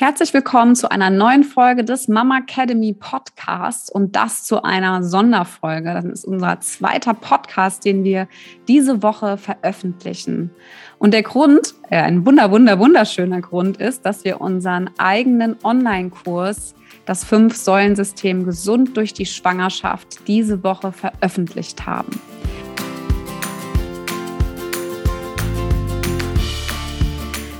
Herzlich willkommen zu einer neuen Folge des Mama Academy Podcasts und das zu einer Sonderfolge. Das ist unser zweiter Podcast, den wir diese Woche veröffentlichen. Und der Grund, äh, ein wunder, wunder, wunderschöner Grund ist, dass wir unseren eigenen Online-Kurs, das Fünf-Säulen-System Gesund durch die Schwangerschaft, diese Woche veröffentlicht haben.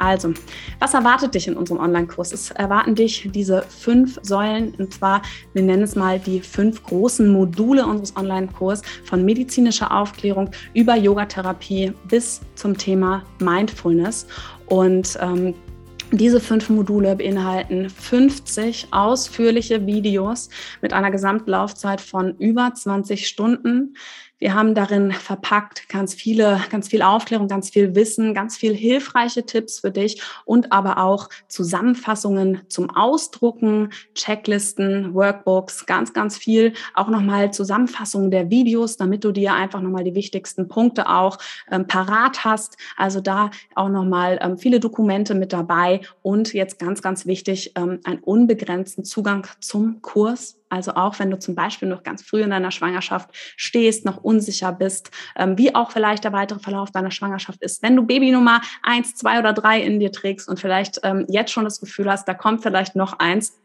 Also, was erwartet dich in unserem Online-Kurs? Es erwarten dich diese fünf Säulen, und zwar, wir nennen es mal die fünf großen Module unseres Online-Kurs von medizinischer Aufklärung über Yogatherapie bis zum Thema Mindfulness. Und ähm, diese fünf Module beinhalten 50 ausführliche Videos mit einer Gesamtlaufzeit von über 20 Stunden. Wir haben darin verpackt ganz viele, ganz viel Aufklärung, ganz viel Wissen, ganz viel hilfreiche Tipps für dich und aber auch Zusammenfassungen zum Ausdrucken, Checklisten, Workbooks, ganz, ganz viel. Auch nochmal Zusammenfassungen der Videos, damit du dir einfach nochmal die wichtigsten Punkte auch ähm, parat hast. Also da auch nochmal ähm, viele Dokumente mit dabei und jetzt ganz, ganz wichtig, ähm, einen unbegrenzten Zugang zum Kurs also auch wenn du zum Beispiel noch ganz früh in deiner Schwangerschaft stehst, noch unsicher bist, ähm, wie auch vielleicht der weitere Verlauf deiner Schwangerschaft ist. Wenn du Baby Nummer eins, zwei oder drei in dir trägst und vielleicht ähm, jetzt schon das Gefühl hast, da kommt vielleicht noch eins,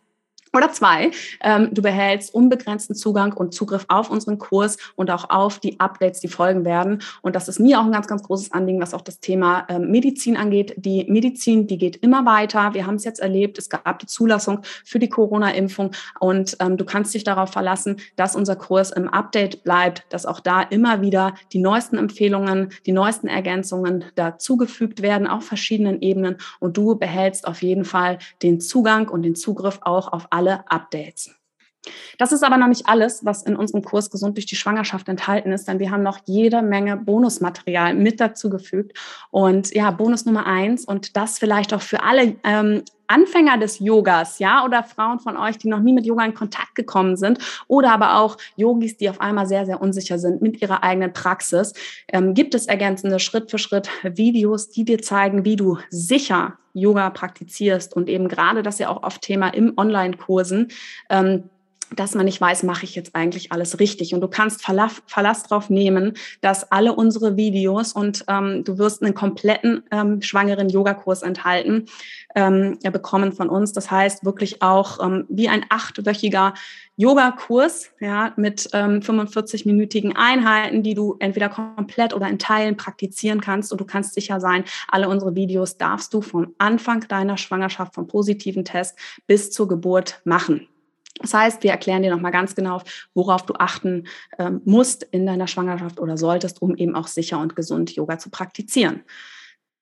oder zwei, ähm, du behältst unbegrenzten Zugang und Zugriff auf unseren Kurs und auch auf die Updates, die folgen werden. Und das ist mir auch ein ganz, ganz großes Anliegen, was auch das Thema ähm, Medizin angeht. Die Medizin, die geht immer weiter. Wir haben es jetzt erlebt. Es gab die Zulassung für die Corona-Impfung und ähm, du kannst dich darauf verlassen, dass unser Kurs im Update bleibt, dass auch da immer wieder die neuesten Empfehlungen, die neuesten Ergänzungen dazugefügt werden auf verschiedenen Ebenen und du behältst auf jeden Fall den Zugang und den Zugriff auch auf alle alle Updates. Das ist aber noch nicht alles, was in unserem Kurs Gesund durch die Schwangerschaft enthalten ist, denn wir haben noch jede Menge Bonusmaterial mit dazu gefügt. Und ja, Bonus Nummer eins und das vielleicht auch für alle ähm, Anfänger des Yogas, ja, oder Frauen von euch, die noch nie mit Yoga in Kontakt gekommen sind, oder aber auch Yogis, die auf einmal sehr, sehr unsicher sind mit ihrer eigenen Praxis, ähm, gibt es ergänzende Schritt für Schritt Videos, die dir zeigen, wie du sicher Yoga praktizierst und eben gerade das ja auch oft Thema im Online-Kursen. Ähm, dass man nicht weiß, mache ich jetzt eigentlich alles richtig. Und du kannst Verlass, Verlass drauf nehmen, dass alle unsere Videos und ähm, du wirst einen kompletten ähm, schwangeren Yogakurs enthalten, ähm, bekommen von uns. Das heißt wirklich auch ähm, wie ein achtwöchiger Yogakurs ja, mit ähm, 45-minütigen Einheiten, die du entweder komplett oder in Teilen praktizieren kannst. Und du kannst sicher sein, alle unsere Videos darfst du vom Anfang deiner Schwangerschaft, vom positiven Test bis zur Geburt machen. Das heißt, wir erklären dir nochmal ganz genau, worauf du achten ähm, musst in deiner Schwangerschaft oder solltest, um eben auch sicher und gesund Yoga zu praktizieren.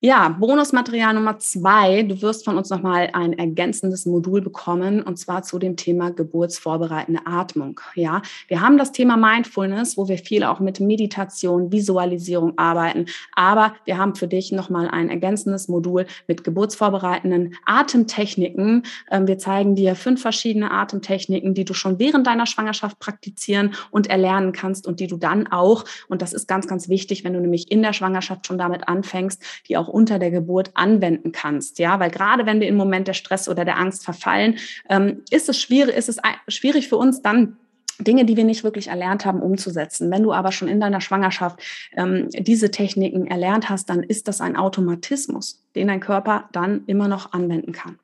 Ja, Bonusmaterial Nummer zwei. Du wirst von uns nochmal ein ergänzendes Modul bekommen und zwar zu dem Thema geburtsvorbereitende Atmung. Ja, wir haben das Thema Mindfulness, wo wir viel auch mit Meditation, Visualisierung arbeiten. Aber wir haben für dich nochmal ein ergänzendes Modul mit geburtsvorbereitenden Atemtechniken. Ähm, wir zeigen dir fünf verschiedene Atemtechniken, die du schon während deiner Schwangerschaft praktizieren und erlernen kannst und die du dann auch, und das ist ganz, ganz wichtig, wenn du nämlich in der Schwangerschaft schon damit anfängst, die auch unter der Geburt anwenden kannst. Ja, weil gerade wenn wir im Moment der Stress oder der Angst verfallen, ähm, ist es schwierig, ist es schwierig für uns dann Dinge, die wir nicht wirklich erlernt haben, umzusetzen. Wenn du aber schon in deiner Schwangerschaft ähm, diese Techniken erlernt hast, dann ist das ein Automatismus, den dein Körper dann immer noch anwenden kann.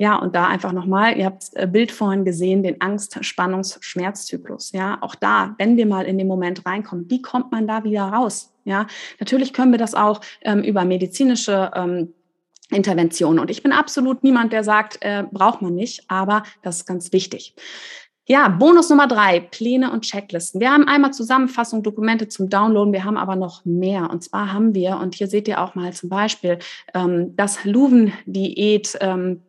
Ja, und da einfach nochmal, ihr habt äh, Bild vorhin gesehen, den Angst-, Spannungs-, Schmerzzyklus. Ja, auch da, wenn wir mal in den Moment reinkommen, wie kommt man da wieder raus? Ja, natürlich können wir das auch ähm, über medizinische ähm, Interventionen. Und ich bin absolut niemand, der sagt, äh, braucht man nicht, aber das ist ganz wichtig. Ja, Bonus Nummer drei, Pläne und Checklisten. Wir haben einmal Zusammenfassung, Dokumente zum Downloaden, wir haben aber noch mehr. Und zwar haben wir, und hier seht ihr auch mal zum Beispiel ähm, das Luven-Diät. Ähm,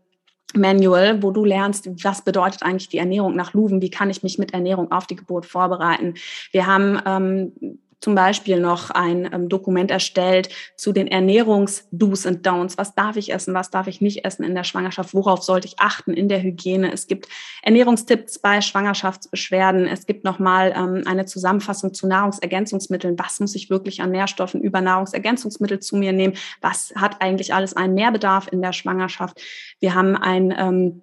Manual, wo du lernst, was bedeutet eigentlich die Ernährung nach Luven, wie kann ich mich mit Ernährung auf die Geburt vorbereiten. Wir haben ähm, zum Beispiel noch ein ähm, Dokument erstellt zu den Ernährungs-Do's und Don'ts. Was darf ich essen? Was darf ich nicht essen in der Schwangerschaft? Worauf sollte ich achten in der Hygiene? Es gibt Ernährungstipps bei Schwangerschaftsbeschwerden. Es gibt nochmal ähm, eine Zusammenfassung zu Nahrungsergänzungsmitteln. Was muss ich wirklich an Nährstoffen über Nahrungsergänzungsmittel zu mir nehmen? Was hat eigentlich alles einen Mehrbedarf in der Schwangerschaft? Wir haben ein ähm,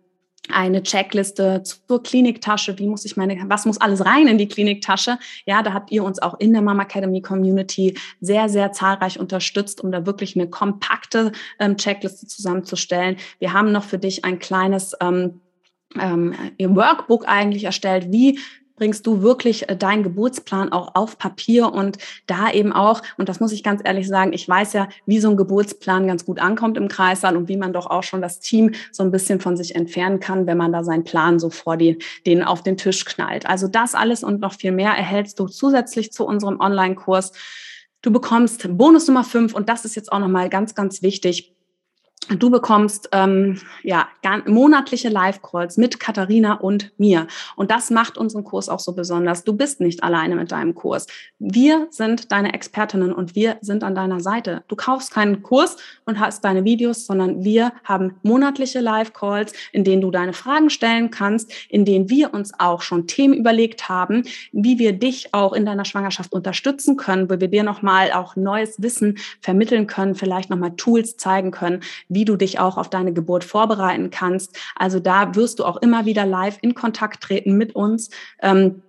eine Checkliste zur Kliniktasche, wie muss ich meine, was muss alles rein in die Kliniktasche? Ja, da habt ihr uns auch in der Mama Academy Community sehr, sehr zahlreich unterstützt, um da wirklich eine kompakte ähm, Checkliste zusammenzustellen. Wir haben noch für dich ein kleines ähm, ähm, Workbook eigentlich erstellt, wie bringst du wirklich äh, deinen Geburtsplan auch auf Papier und da eben auch, und das muss ich ganz ehrlich sagen, ich weiß ja, wie so ein Geburtsplan ganz gut ankommt im Kreissaal und wie man doch auch schon das Team so ein bisschen von sich entfernen kann, wenn man da seinen Plan so vor die, den auf den Tisch knallt. Also das alles und noch viel mehr erhältst du zusätzlich zu unserem Online-Kurs. Du bekommst Bonus Nummer fünf und das ist jetzt auch nochmal ganz, ganz wichtig. Du bekommst ähm, ja monatliche Live-Calls mit Katharina und mir. Und das macht unseren Kurs auch so besonders. Du bist nicht alleine mit deinem Kurs. Wir sind deine Expertinnen und wir sind an deiner Seite. Du kaufst keinen Kurs und hast deine Videos, sondern wir haben monatliche Live-Calls, in denen du deine Fragen stellen kannst, in denen wir uns auch schon Themen überlegt haben, wie wir dich auch in deiner Schwangerschaft unterstützen können, wo wir dir nochmal auch neues Wissen vermitteln können, vielleicht nochmal Tools zeigen können, wie du dich auch auf deine Geburt vorbereiten kannst. Also da wirst du auch immer wieder live in Kontakt treten mit uns. Ähm,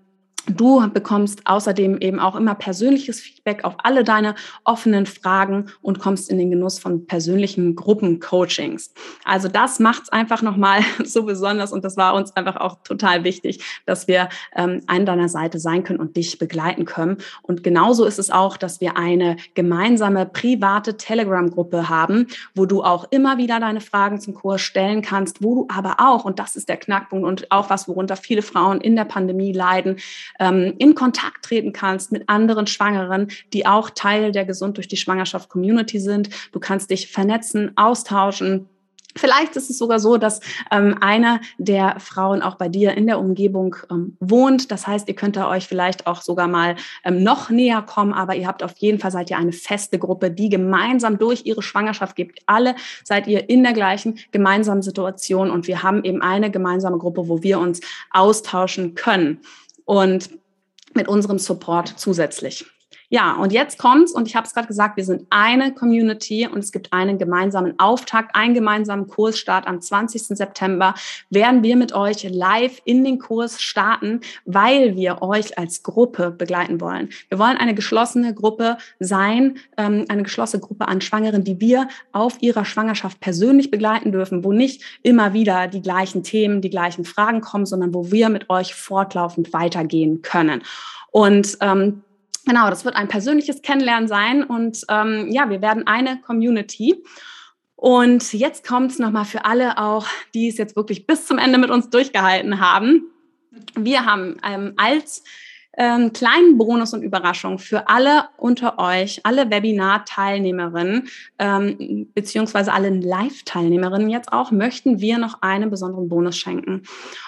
Du bekommst außerdem eben auch immer persönliches Feedback auf alle deine offenen Fragen und kommst in den Genuss von persönlichen Gruppencoachings. Also das macht es einfach nochmal so besonders und das war uns einfach auch total wichtig, dass wir ähm, an deiner Seite sein können und dich begleiten können. Und genauso ist es auch, dass wir eine gemeinsame private Telegram-Gruppe haben, wo du auch immer wieder deine Fragen zum Kurs stellen kannst, wo du aber auch, und das ist der Knackpunkt und auch was, worunter viele Frauen in der Pandemie leiden, ähm, in Kontakt treten kannst mit anderen Schwangeren, die auch Teil der Gesund durch die Schwangerschaft Community sind. Du kannst dich vernetzen, austauschen. Vielleicht ist es sogar so, dass ähm, eine der Frauen auch bei dir in der Umgebung ähm, wohnt. Das heißt, ihr könnt da euch vielleicht auch sogar mal ähm, noch näher kommen, aber ihr habt auf jeden Fall seid ihr eine feste Gruppe, die gemeinsam durch ihre Schwangerschaft geht. Alle seid ihr in der gleichen gemeinsamen Situation und wir haben eben eine gemeinsame Gruppe, wo wir uns austauschen können und mit unserem Support zusätzlich. Ja, und jetzt kommt's und ich habe es gerade gesagt, wir sind eine Community und es gibt einen gemeinsamen Auftakt, einen gemeinsamen Kursstart am 20. September werden wir mit euch live in den Kurs starten, weil wir euch als Gruppe begleiten wollen. Wir wollen eine geschlossene Gruppe sein, ähm, eine geschlossene Gruppe an Schwangeren, die wir auf ihrer Schwangerschaft persönlich begleiten dürfen, wo nicht immer wieder die gleichen Themen, die gleichen Fragen kommen, sondern wo wir mit euch fortlaufend weitergehen können. Und ähm, Genau, das wird ein persönliches Kennenlernen sein und ähm, ja, wir werden eine Community. Und jetzt kommt es nochmal für alle auch, die es jetzt wirklich bis zum Ende mit uns durchgehalten haben. Wir haben ähm, als ähm, kleinen Bonus und Überraschung für alle unter euch, alle Webinar-Teilnehmerinnen ähm, beziehungsweise alle Live-Teilnehmerinnen jetzt auch, möchten wir noch einen besonderen Bonus schenken.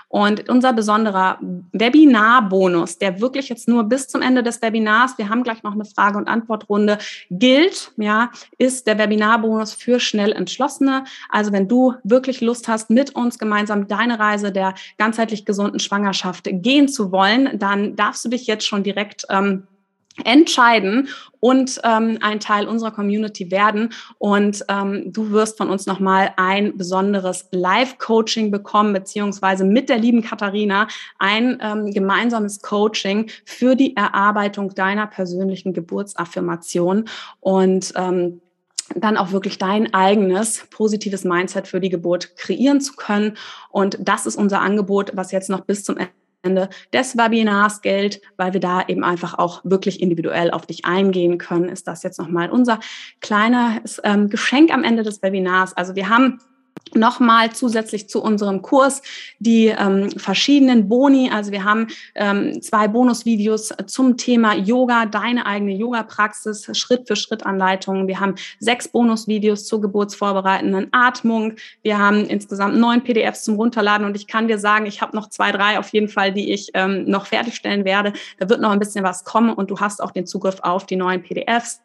Und unser besonderer Webinar-Bonus, der wirklich jetzt nur bis zum Ende des Webinars, wir haben gleich noch eine Frage- und Antwortrunde, gilt, ja, ist der Webinar-Bonus für schnell Entschlossene. Also wenn du wirklich Lust hast, mit uns gemeinsam deine Reise der ganzheitlich gesunden Schwangerschaft gehen zu wollen, dann darfst du dich jetzt schon direkt ähm, entscheiden und ähm, ein Teil unserer Community werden. Und ähm, du wirst von uns nochmal ein besonderes Live-Coaching bekommen, beziehungsweise mit der lieben Katharina ein ähm, gemeinsames Coaching für die Erarbeitung deiner persönlichen Geburtsaffirmation. Und ähm, dann auch wirklich dein eigenes positives Mindset für die Geburt kreieren zu können. Und das ist unser Angebot, was jetzt noch bis zum Ende des Webinars gilt, weil wir da eben einfach auch wirklich individuell auf dich eingehen können, ist das jetzt nochmal unser kleines ähm, Geschenk am Ende des Webinars. Also wir haben nochmal zusätzlich zu unserem Kurs die ähm, verschiedenen Boni. Also wir haben ähm, zwei Bonusvideos zum Thema Yoga, deine eigene Yoga-Praxis, Schritt für Schritt Anleitungen. Wir haben sechs Bonusvideos zur geburtsvorbereitenden Atmung. Wir haben insgesamt neun PDFs zum Runterladen und ich kann dir sagen, ich habe noch zwei, drei auf jeden Fall, die ich ähm, noch fertigstellen werde. Da wird noch ein bisschen was kommen und du hast auch den Zugriff auf die neuen PDFs.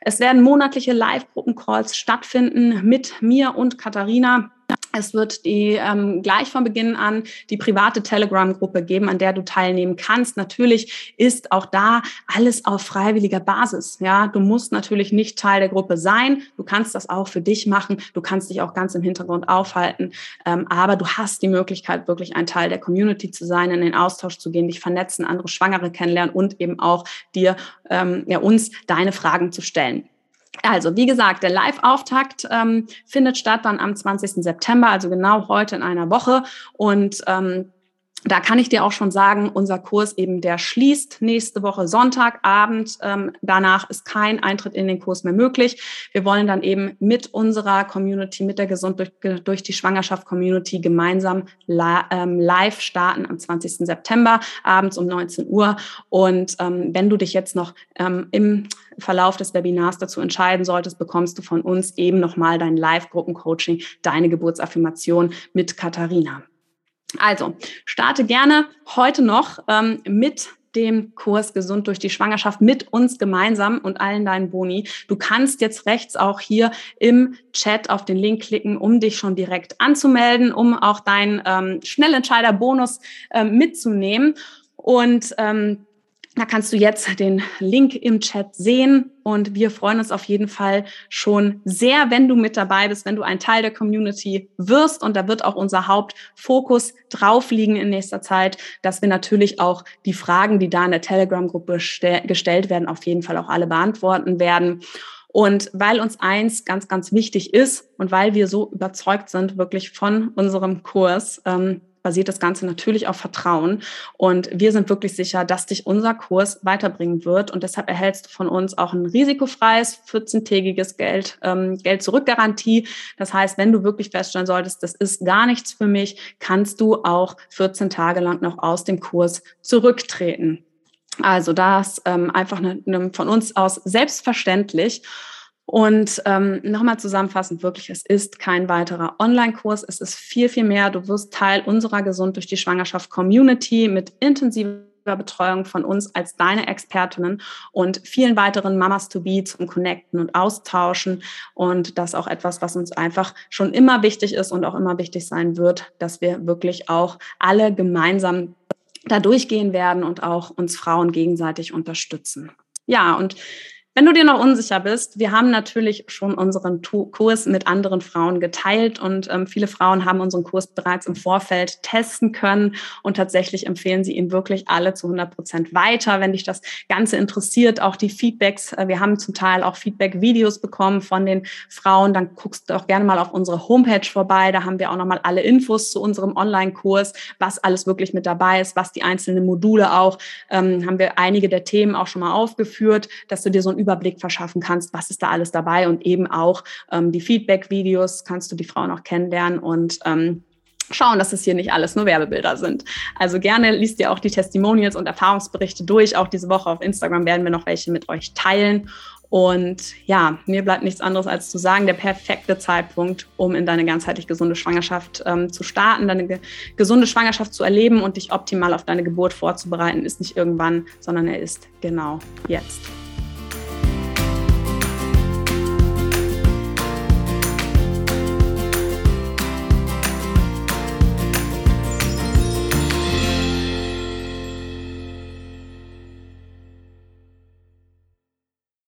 Es werden monatliche Live-Gruppencalls stattfinden mit mir und Katharina. Es wird die ähm, gleich von Beginn an die private Telegram-Gruppe geben, an der du teilnehmen kannst. Natürlich ist auch da alles auf freiwilliger Basis. Ja, du musst natürlich nicht Teil der Gruppe sein. Du kannst das auch für dich machen. Du kannst dich auch ganz im Hintergrund aufhalten. Ähm, aber du hast die Möglichkeit, wirklich ein Teil der Community zu sein, in den Austausch zu gehen, dich vernetzen, andere Schwangere kennenlernen und eben auch dir, ähm, ja, uns deine Fragen zu stellen. Also, wie gesagt, der Live-Auftakt ähm, findet statt dann am 20. September, also genau heute in einer Woche. Und ähm, da kann ich dir auch schon sagen, unser Kurs eben, der schließt nächste Woche Sonntagabend. Ähm, danach ist kein Eintritt in den Kurs mehr möglich. Wir wollen dann eben mit unserer Community, mit der Gesund durch, durch die Schwangerschaft Community gemeinsam ähm, live starten am 20. September abends um 19 Uhr. Und ähm, wenn du dich jetzt noch ähm, im Verlauf des Webinars dazu entscheiden solltest, bekommst du von uns eben nochmal dein Live-Gruppencoaching, deine Geburtsaffirmation mit Katharina. Also, starte gerne heute noch ähm, mit dem Kurs Gesund durch die Schwangerschaft mit uns gemeinsam und allen deinen Boni. Du kannst jetzt rechts auch hier im Chat auf den Link klicken, um dich schon direkt anzumelden, um auch deinen ähm, Schnellentscheider-Bonus ähm, mitzunehmen. Und ähm, da kannst du jetzt den Link im Chat sehen und wir freuen uns auf jeden Fall schon sehr, wenn du mit dabei bist, wenn du ein Teil der Community wirst und da wird auch unser Hauptfokus drauf liegen in nächster Zeit, dass wir natürlich auch die Fragen, die da in der Telegram-Gruppe gestellt werden, auf jeden Fall auch alle beantworten werden. Und weil uns eins ganz, ganz wichtig ist und weil wir so überzeugt sind wirklich von unserem Kurs, ähm, basiert das Ganze natürlich auf Vertrauen. Und wir sind wirklich sicher, dass dich unser Kurs weiterbringen wird. Und deshalb erhältst du von uns auch ein risikofreies 14-tägiges Geld, ähm, Geld zurückgarantie. Das heißt, wenn du wirklich feststellen solltest, das ist gar nichts für mich, kannst du auch 14 Tage lang noch aus dem Kurs zurücktreten. Also das ähm, einfach ne, ne, von uns aus selbstverständlich. Und ähm, nochmal zusammenfassend, wirklich, es ist kein weiterer Online-Kurs, es ist viel, viel mehr. Du wirst Teil unserer Gesund durch die Schwangerschaft Community mit intensiver Betreuung von uns als deine Expertinnen und vielen weiteren Mamas to be zum Connecten und Austauschen. Und das auch etwas, was uns einfach schon immer wichtig ist und auch immer wichtig sein wird, dass wir wirklich auch alle gemeinsam da durchgehen werden und auch uns Frauen gegenseitig unterstützen. Ja, und wenn du dir noch unsicher bist, wir haben natürlich schon unseren Kurs mit anderen Frauen geteilt und ähm, viele Frauen haben unseren Kurs bereits im Vorfeld testen können und tatsächlich empfehlen sie ihn wirklich alle zu 100 Prozent weiter. Wenn dich das Ganze interessiert, auch die Feedbacks, äh, wir haben zum Teil auch Feedback-Videos bekommen von den Frauen, dann guckst du auch gerne mal auf unsere Homepage vorbei. Da haben wir auch nochmal alle Infos zu unserem Online-Kurs, was alles wirklich mit dabei ist, was die einzelnen Module auch, ähm, haben wir einige der Themen auch schon mal aufgeführt, dass du dir so ein Überblick verschaffen kannst, was ist da alles dabei und eben auch ähm, die Feedback-Videos kannst du die Frauen auch kennenlernen und ähm, schauen, dass es hier nicht alles nur Werbebilder sind. Also gerne liest ihr auch die Testimonials und Erfahrungsberichte durch. Auch diese Woche auf Instagram werden wir noch welche mit euch teilen. Und ja, mir bleibt nichts anderes als zu sagen, der perfekte Zeitpunkt, um in deine ganzheitlich gesunde Schwangerschaft ähm, zu starten, deine ge gesunde Schwangerschaft zu erleben und dich optimal auf deine Geburt vorzubereiten, ist nicht irgendwann, sondern er ist genau jetzt.